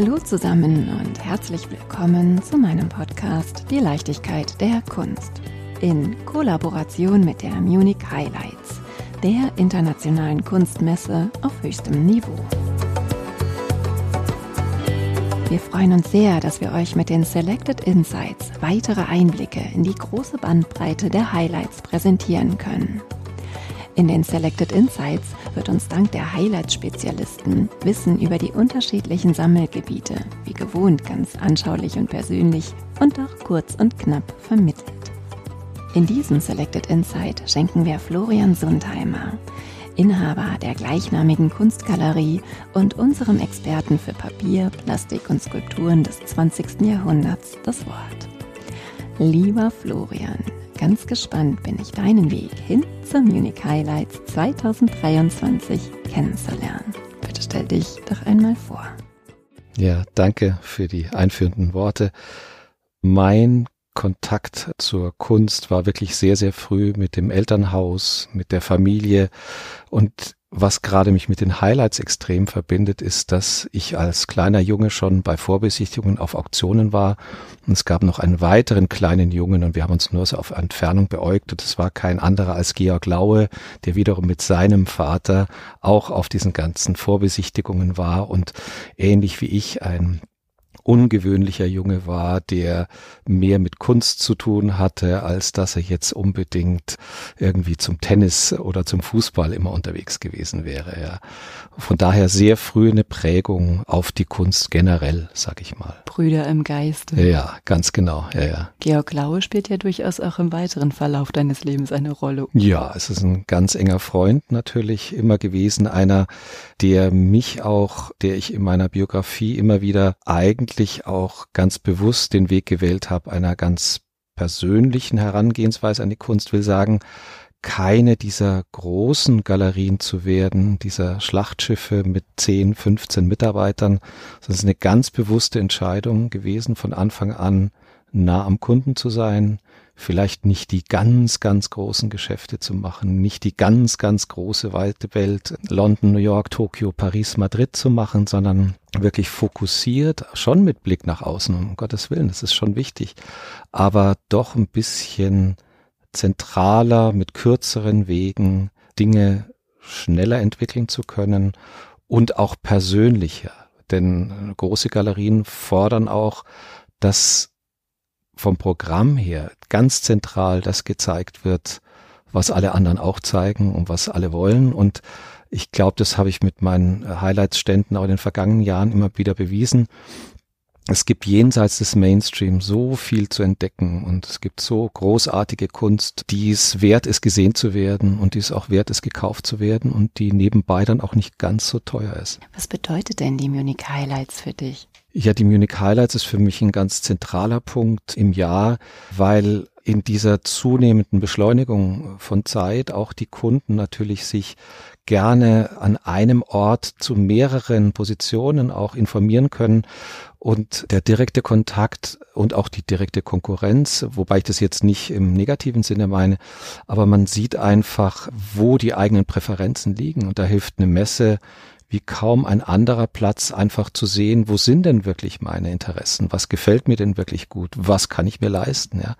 Hallo zusammen und herzlich willkommen zu meinem Podcast Die Leichtigkeit der Kunst in Kollaboration mit der Munich Highlights, der internationalen Kunstmesse auf höchstem Niveau. Wir freuen uns sehr, dass wir euch mit den Selected Insights weitere Einblicke in die große Bandbreite der Highlights präsentieren können. In den Selected Insights wird uns dank der Highlight-Spezialisten Wissen über die unterschiedlichen Sammelgebiete, wie gewohnt ganz anschaulich und persönlich und auch kurz und knapp vermittelt. In diesem Selected Insight schenken wir Florian Sundheimer, Inhaber der gleichnamigen Kunstgalerie und unserem Experten für Papier, Plastik und Skulpturen des 20. Jahrhunderts, das Wort. Lieber Florian, Ganz gespannt bin ich, deinen Weg hin zum Munich Highlights 2023 kennenzulernen. Bitte stell dich doch einmal vor. Ja, danke für die einführenden Worte. Mein Kontakt zur Kunst war wirklich sehr, sehr früh mit dem Elternhaus, mit der Familie und was gerade mich mit den Highlights extrem verbindet, ist, dass ich als kleiner Junge schon bei Vorbesichtigungen auf Auktionen war. Und es gab noch einen weiteren kleinen Jungen und wir haben uns nur so auf Entfernung beäugt. Und es war kein anderer als Georg Laue, der wiederum mit seinem Vater auch auf diesen ganzen Vorbesichtigungen war und ähnlich wie ich ein ungewöhnlicher Junge war, der mehr mit Kunst zu tun hatte, als dass er jetzt unbedingt irgendwie zum Tennis oder zum Fußball immer unterwegs gewesen wäre. Ja. Von daher sehr früh eine Prägung auf die Kunst generell, sag ich mal. Brüder im Geiste. Ja, ganz genau. Ja, ja. Georg Laue spielt ja durchaus auch im weiteren Verlauf deines Lebens eine Rolle. Ja, es ist ein ganz enger Freund natürlich immer gewesen, einer, der mich auch, der ich in meiner Biografie immer wieder eigentlich wirklich auch ganz bewusst den Weg gewählt habe, einer ganz persönlichen Herangehensweise an die Kunst, will sagen, keine dieser großen Galerien zu werden, dieser Schlachtschiffe mit 10, 15 Mitarbeitern, es ist eine ganz bewusste Entscheidung gewesen, von Anfang an nah am Kunden zu sein, vielleicht nicht die ganz, ganz großen Geschäfte zu machen, nicht die ganz, ganz große weite Welt, London, New York, Tokio, Paris, Madrid zu machen, sondern wirklich fokussiert, schon mit Blick nach außen, um Gottes Willen, das ist schon wichtig, aber doch ein bisschen zentraler, mit kürzeren Wegen Dinge schneller entwickeln zu können und auch persönlicher. Denn große Galerien fordern auch, dass vom Programm her ganz zentral das gezeigt wird, was alle anderen auch zeigen und was alle wollen. Und ich glaube, das habe ich mit meinen Highlights-Ständen auch in den vergangenen Jahren immer wieder bewiesen. Es gibt jenseits des Mainstream so viel zu entdecken und es gibt so großartige Kunst, die es wert ist, gesehen zu werden und die es auch wert ist, gekauft zu werden und die nebenbei dann auch nicht ganz so teuer ist. Was bedeutet denn die Munich Highlights für dich? Ja, die Munich Highlights ist für mich ein ganz zentraler Punkt im Jahr, weil in dieser zunehmenden Beschleunigung von Zeit auch die Kunden natürlich sich gerne an einem Ort zu mehreren Positionen auch informieren können und der direkte Kontakt und auch die direkte Konkurrenz, wobei ich das jetzt nicht im negativen Sinne meine, aber man sieht einfach, wo die eigenen Präferenzen liegen und da hilft eine Messe wie kaum ein anderer Platz einfach zu sehen, wo sind denn wirklich meine Interessen? Was gefällt mir denn wirklich gut? Was kann ich mir leisten? Ja.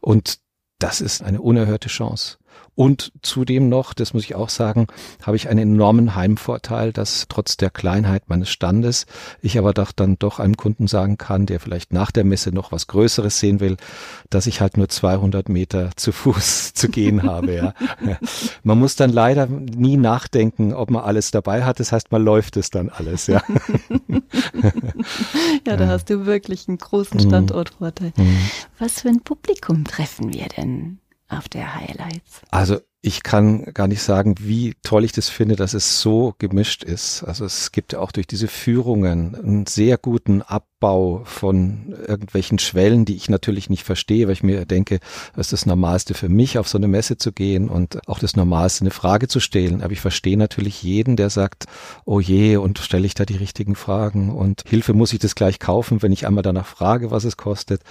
Und das ist eine unerhörte Chance. Und zudem noch, das muss ich auch sagen, habe ich einen enormen Heimvorteil, dass trotz der Kleinheit meines Standes ich aber doch dann doch einem Kunden sagen kann, der vielleicht nach der Messe noch was Größeres sehen will, dass ich halt nur 200 Meter zu Fuß zu gehen habe. Ja. Man muss dann leider nie nachdenken, ob man alles dabei hat. Das heißt, man läuft es dann alles. Ja, ja da hast du wirklich einen großen mhm. Standortvorteil. Mhm. Was für ein Publikum treffen wir denn? Auf der Highlights? Also ich kann gar nicht sagen, wie toll ich das finde, dass es so gemischt ist. Also es gibt ja auch durch diese Führungen einen sehr guten Abbau von irgendwelchen Schwellen, die ich natürlich nicht verstehe, weil ich mir denke, es ist das Normalste für mich, auf so eine Messe zu gehen und auch das Normalste, eine Frage zu stellen. Aber ich verstehe natürlich jeden, der sagt, oh je, und stelle ich da die richtigen Fragen und Hilfe muss ich das gleich kaufen, wenn ich einmal danach frage, was es kostet.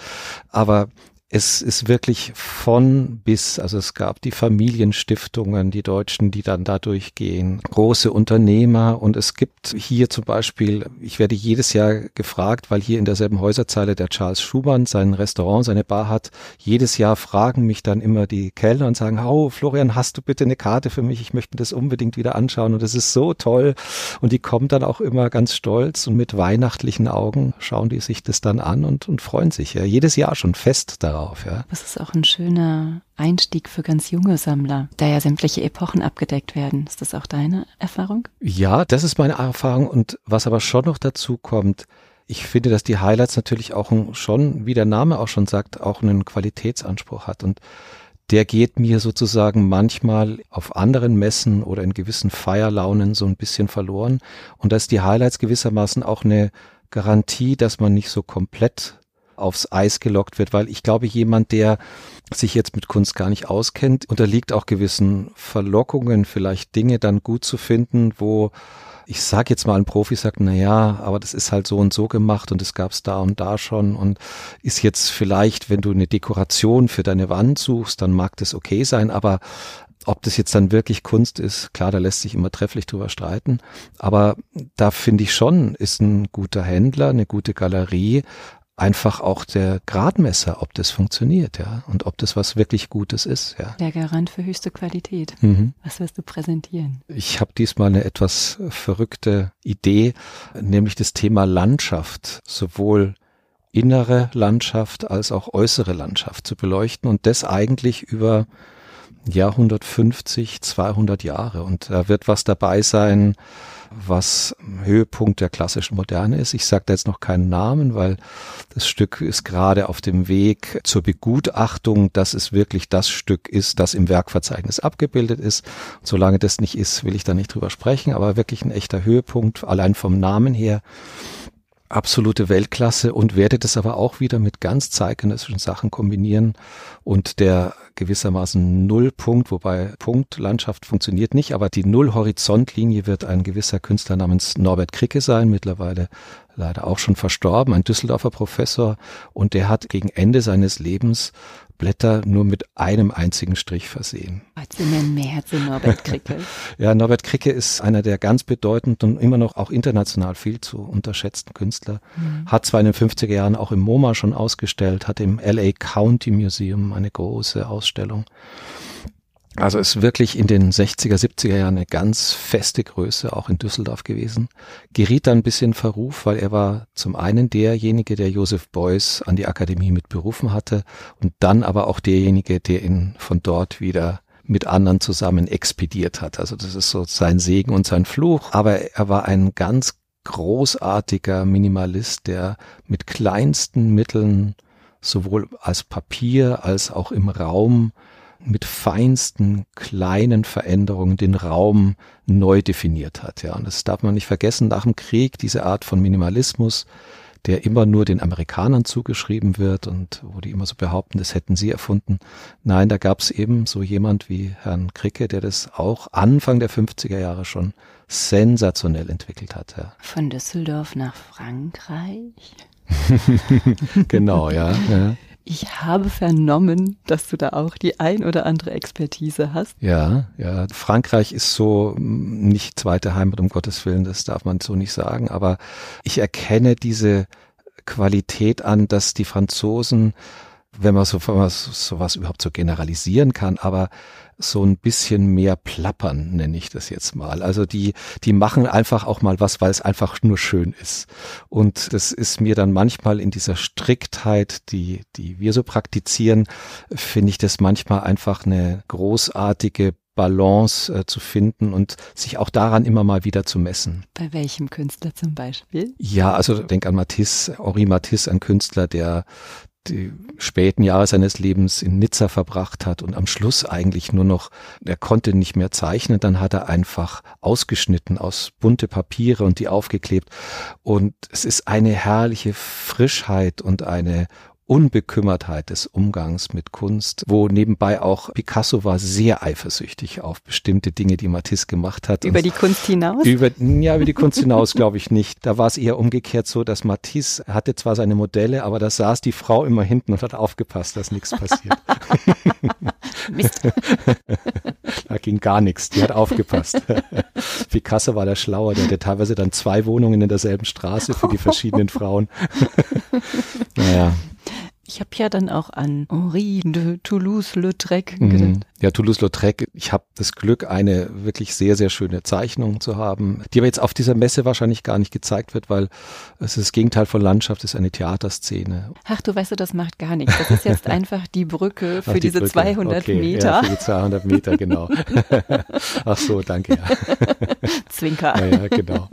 Aber es ist wirklich von bis, also es gab die Familienstiftungen, die Deutschen, die dann da durchgehen, große Unternehmer und es gibt hier zum Beispiel, ich werde jedes Jahr gefragt, weil hier in derselben Häuserzeile der Charles Schumann sein Restaurant, seine Bar hat, jedes Jahr fragen mich dann immer die Kellner und sagen, oh Florian, hast du bitte eine Karte für mich? Ich möchte das unbedingt wieder anschauen und es ist so toll. Und die kommen dann auch immer ganz stolz und mit weihnachtlichen Augen schauen die sich das dann an und, und freuen sich ja. Jedes Jahr schon fest darauf drauf. Ja. Das ist auch ein schöner Einstieg für ganz junge Sammler, da ja sämtliche Epochen abgedeckt werden. Ist das auch deine Erfahrung? Ja, das ist meine Erfahrung. Und was aber schon noch dazu kommt, ich finde, dass die Highlights natürlich auch schon, wie der Name auch schon sagt, auch einen Qualitätsanspruch hat. Und der geht mir sozusagen manchmal auf anderen Messen oder in gewissen Feierlaunen so ein bisschen verloren. Und da ist die Highlights gewissermaßen auch eine Garantie, dass man nicht so komplett aufs Eis gelockt wird, weil ich glaube, jemand, der sich jetzt mit Kunst gar nicht auskennt, unterliegt auch gewissen Verlockungen, vielleicht Dinge dann gut zu finden, wo ich sag jetzt mal ein Profi sagt, na ja, aber das ist halt so und so gemacht und es gab's da und da schon und ist jetzt vielleicht, wenn du eine Dekoration für deine Wand suchst, dann mag das okay sein, aber ob das jetzt dann wirklich Kunst ist, klar, da lässt sich immer trefflich drüber streiten. Aber da finde ich schon, ist ein guter Händler, eine gute Galerie, einfach auch der Gradmesser, ob das funktioniert, ja, und ob das was wirklich Gutes ist, ja. Der Garant für höchste Qualität. Mhm. Was wirst du präsentieren? Ich habe diesmal eine etwas verrückte Idee, nämlich das Thema Landschaft, sowohl innere Landschaft als auch äußere Landschaft zu beleuchten und das eigentlich über ja 150, 200 Jahre und da wird was dabei sein, was Höhepunkt der klassischen Moderne ist. Ich sage da jetzt noch keinen Namen, weil das Stück ist gerade auf dem Weg zur Begutachtung, dass es wirklich das Stück ist, das im Werkverzeichnis abgebildet ist. Und solange das nicht ist, will ich da nicht drüber sprechen, aber wirklich ein echter Höhepunkt, allein vom Namen her absolute Weltklasse und werde das aber auch wieder mit ganz zeitgenössischen Sachen kombinieren. Und der gewissermaßen Nullpunkt, wobei Punktlandschaft funktioniert nicht, aber die Null-Horizontlinie wird ein gewisser Künstler namens Norbert Kricke sein, mittlerweile leider auch schon verstorben, ein Düsseldorfer Professor und der hat gegen Ende seines Lebens Blätter nur mit einem einzigen Strich versehen. Sie nennen mehr zu Norbert Kricke. ja, Norbert Kricke ist einer der ganz bedeutenden und immer noch auch international viel zu unterschätzten Künstler. Mhm. Hat zwar in den 50er Jahren auch im MoMA schon ausgestellt, hat im LA County Museum eine große Ausstellung. Also ist wirklich in den 60er, 70er Jahren eine ganz feste Größe, auch in Düsseldorf gewesen. Geriet dann ein bisschen Verruf, weil er war zum einen derjenige, der Joseph Beuys an die Akademie mit berufen hatte und dann aber auch derjenige, der ihn von dort wieder mit anderen zusammen expediert hat. Also das ist so sein Segen und sein Fluch. Aber er war ein ganz großartiger Minimalist, der mit kleinsten Mitteln sowohl als Papier als auch im Raum mit feinsten kleinen Veränderungen den Raum neu definiert hat. Ja, und das darf man nicht vergessen. Nach dem Krieg diese Art von Minimalismus, der immer nur den Amerikanern zugeschrieben wird und wo die immer so behaupten, das hätten sie erfunden. Nein, da gab es eben so jemand wie Herrn Kricke, der das auch Anfang der 50er Jahre schon sensationell entwickelt hat. Ja. Von Düsseldorf nach Frankreich. genau, ja. ja. Ich habe vernommen, dass du da auch die ein oder andere Expertise hast. Ja, ja. Frankreich ist so mm, nicht zweite Heimat, um Gottes Willen, das darf man so nicht sagen. Aber ich erkenne diese Qualität an, dass die Franzosen, wenn man so, sowas überhaupt so generalisieren kann, aber so ein bisschen mehr plappern, nenne ich das jetzt mal. Also die, die machen einfach auch mal was, weil es einfach nur schön ist. Und das ist mir dann manchmal in dieser Striktheit, die, die wir so praktizieren, finde ich das manchmal einfach eine großartige Balance äh, zu finden und sich auch daran immer mal wieder zu messen. Bei welchem Künstler zum Beispiel? Ja, also denk an Matisse, Henri Matisse, ein Künstler, der die späten Jahre seines Lebens in Nizza verbracht hat und am Schluss eigentlich nur noch, er konnte nicht mehr zeichnen, dann hat er einfach ausgeschnitten aus bunte Papiere und die aufgeklebt. Und es ist eine herrliche Frischheit und eine Unbekümmertheit des Umgangs mit Kunst, wo nebenbei auch Picasso war sehr eifersüchtig auf bestimmte Dinge, die Matisse gemacht hat. Über die Kunst hinaus? Über, ja, über die Kunst hinaus glaube ich nicht. Da war es eher umgekehrt so, dass Matisse hatte zwar seine Modelle, aber da saß die Frau immer hinten und hat aufgepasst, dass nichts passiert. Mist. da ging gar nichts, die hat aufgepasst. Picasso war der Schlauer, der hatte teilweise dann zwei Wohnungen in derselben Straße für die verschiedenen Frauen. naja. Ich habe ja dann auch an Henri de Toulouse-Lautrec mhm. gedacht. Ja, Toulouse-Lautrec. Ich habe das Glück, eine wirklich sehr, sehr schöne Zeichnung zu haben, die aber jetzt auf dieser Messe wahrscheinlich gar nicht gezeigt wird, weil es ist das Gegenteil von Landschaft, es ist eine Theaterszene. Ach, du weißt du, das macht gar nichts. Das ist jetzt einfach die Brücke für Ach, die diese Brücke. 200 okay. Meter. Ja, für die 200 Meter, genau. Ach so, danke. Ja. Zwinker. Ja, ja, genau.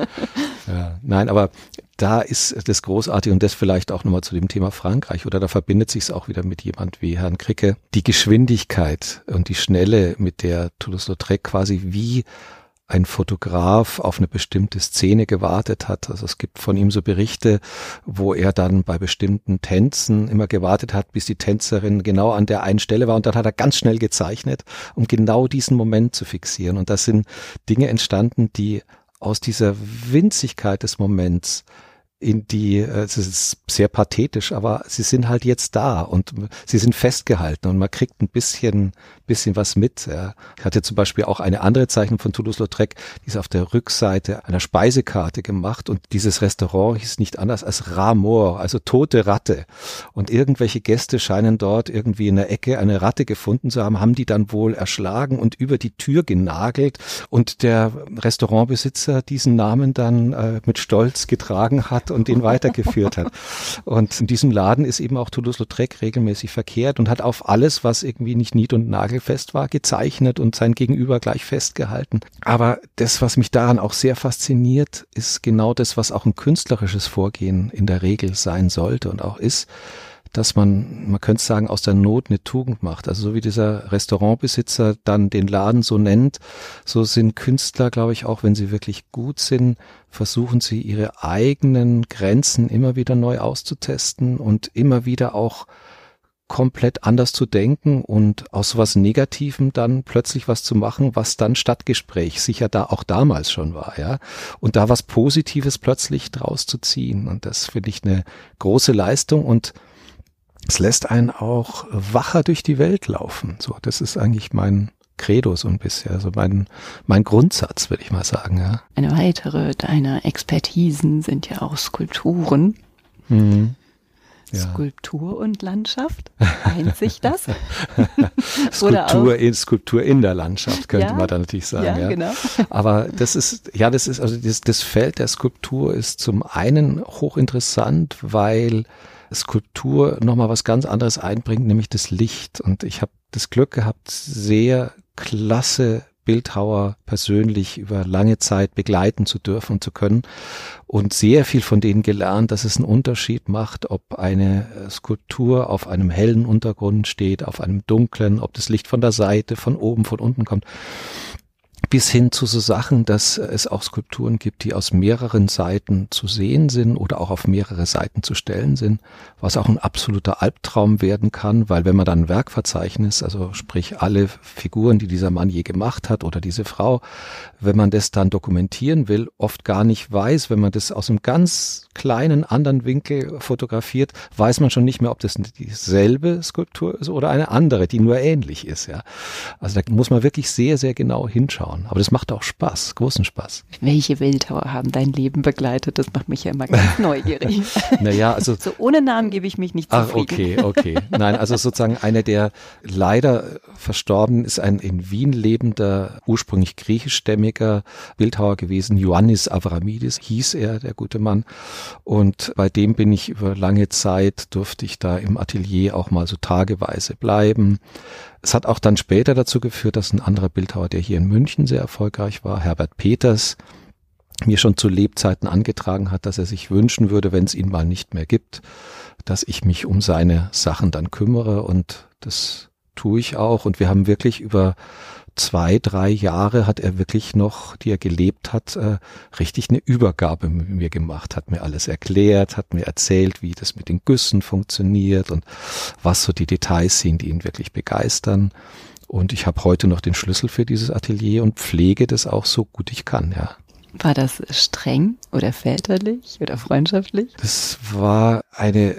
Ja, nein, aber da ist das großartig und das vielleicht auch nochmal zu dem Thema Frankreich oder da verbindet sich es auch wieder mit jemand wie Herrn Kricke. Die Geschwindigkeit und die Schnelle, mit der Toulouse-Lautrec quasi wie ein Fotograf auf eine bestimmte Szene gewartet hat. Also es gibt von ihm so Berichte, wo er dann bei bestimmten Tänzen immer gewartet hat, bis die Tänzerin genau an der einen Stelle war und dann hat er ganz schnell gezeichnet, um genau diesen Moment zu fixieren. Und das sind Dinge entstanden, die aus dieser Winzigkeit des Moments in die, äh, es ist sehr pathetisch, aber sie sind halt jetzt da und sie sind festgehalten und man kriegt ein bisschen, bisschen was mit. Ja. Ich hatte zum Beispiel auch eine andere Zeichnung von Toulouse-Lautrec, die ist auf der Rückseite einer Speisekarte gemacht und dieses Restaurant hieß nicht anders als Ramor, also tote Ratte. Und irgendwelche Gäste scheinen dort irgendwie in der Ecke eine Ratte gefunden zu haben, haben die dann wohl erschlagen und über die Tür genagelt und der Restaurantbesitzer diesen Namen dann äh, mit Stolz getragen hat und den weitergeführt hat. Und in diesem Laden ist eben auch Toulouse-Lautrec regelmäßig verkehrt und hat auf alles, was irgendwie nicht nied- und nagelfest war, gezeichnet und sein Gegenüber gleich festgehalten. Aber das, was mich daran auch sehr fasziniert, ist genau das, was auch ein künstlerisches Vorgehen in der Regel sein sollte und auch ist dass man, man könnte sagen, aus der Not eine Tugend macht. Also so wie dieser Restaurantbesitzer dann den Laden so nennt, so sind Künstler, glaube ich, auch wenn sie wirklich gut sind, versuchen sie ihre eigenen Grenzen immer wieder neu auszutesten und immer wieder auch komplett anders zu denken und aus was Negativem dann plötzlich was zu machen, was dann Stadtgespräch sicher da auch damals schon war, ja. Und da was Positives plötzlich draus zu ziehen. Und das finde ich eine große Leistung und es lässt einen auch wacher durch die Welt laufen. So, das ist eigentlich mein Credo so ein bisschen, also mein, mein Grundsatz, würde ich mal sagen. Ja. Eine weitere deiner Expertisen sind ja auch Skulpturen. Mhm. Ja. Skulptur und Landschaft? Eint sich das? Skulptur, in, Skulptur in der Landschaft, könnte ja, man da natürlich sagen. Ja, ja, genau. Aber das ist, ja, das ist, also das, das Feld der Skulptur ist zum einen hochinteressant, weil Skulptur nochmal was ganz anderes einbringt, nämlich das Licht. Und ich habe das Glück gehabt, sehr klasse Bildhauer persönlich über lange Zeit begleiten zu dürfen und zu können und sehr viel von denen gelernt, dass es einen Unterschied macht, ob eine Skulptur auf einem hellen Untergrund steht, auf einem dunklen, ob das Licht von der Seite, von oben, von unten kommt bis hin zu so Sachen, dass es auch Skulpturen gibt, die aus mehreren Seiten zu sehen sind oder auch auf mehrere Seiten zu stellen sind, was auch ein absoluter Albtraum werden kann, weil wenn man dann ein Werkverzeichnis, also sprich alle Figuren, die dieser Mann je gemacht hat oder diese Frau, wenn man das dann dokumentieren will, oft gar nicht weiß, wenn man das aus einem ganz kleinen anderen Winkel fotografiert, weiß man schon nicht mehr, ob das dieselbe Skulptur ist oder eine andere, die nur ähnlich ist, ja. Also da muss man wirklich sehr, sehr genau hinschauen anschauen. Aber das macht auch Spaß, großen Spaß. Welche Bildhauer haben dein Leben begleitet? Das macht mich ja immer ganz neugierig. naja, also. So ohne Namen gebe ich mich nicht zufrieden. Ach, okay, okay. Nein, also sozusagen einer, der leider verstorben ist, ein in Wien lebender, ursprünglich griechischstämmiger Bildhauer gewesen. Ioannis Avramidis hieß er, der gute Mann. Und bei dem bin ich über lange Zeit, durfte ich da im Atelier auch mal so tageweise bleiben. Es hat auch dann später dazu geführt, dass ein anderer Bildhauer, der hier in München sehr erfolgreich war, Herbert Peters, mir schon zu Lebzeiten angetragen hat, dass er sich wünschen würde, wenn es ihn mal nicht mehr gibt, dass ich mich um seine Sachen dann kümmere und das tue ich auch. Und wir haben wirklich über zwei, drei Jahre hat er wirklich noch, die er gelebt hat, äh, richtig eine Übergabe mit mir gemacht, hat mir alles erklärt, hat mir erzählt, wie das mit den Güssen funktioniert und was so die Details sind, die ihn wirklich begeistern. Und ich habe heute noch den Schlüssel für dieses Atelier und pflege das auch so gut ich kann, ja. War das streng oder väterlich oder freundschaftlich? Das war eine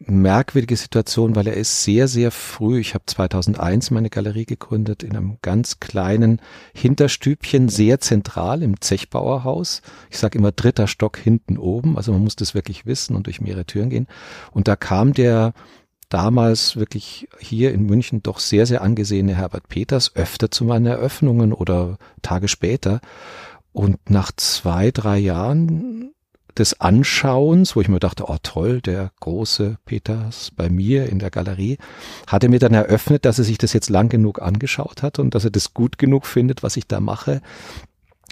merkwürdige Situation, weil er ist sehr, sehr früh, ich habe 2001 meine Galerie gegründet, in einem ganz kleinen Hinterstübchen, sehr zentral im Zechbauerhaus. Ich sage immer dritter Stock hinten oben, also man muss das wirklich wissen und durch mehrere Türen gehen. Und da kam der damals wirklich hier in München doch sehr, sehr angesehene Herbert Peters öfter zu meinen Eröffnungen oder Tage später. Und nach zwei, drei Jahren des Anschauens, wo ich mir dachte, oh toll, der große Peters bei mir in der Galerie, hat er mir dann eröffnet, dass er sich das jetzt lang genug angeschaut hat und dass er das gut genug findet, was ich da mache.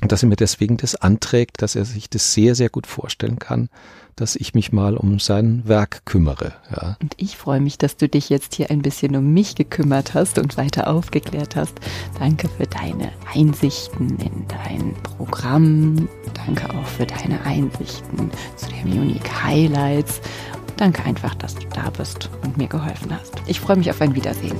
Und dass er mir deswegen das anträgt, dass er sich das sehr, sehr gut vorstellen kann, dass ich mich mal um sein Werk kümmere. Ja. Und ich freue mich, dass du dich jetzt hier ein bisschen um mich gekümmert hast und weiter aufgeklärt hast. Danke für deine Einsichten in dein Programm. Danke auch für deine Einsichten zu den Unique Highlights. Danke einfach, dass du da bist und mir geholfen hast. Ich freue mich auf ein Wiedersehen.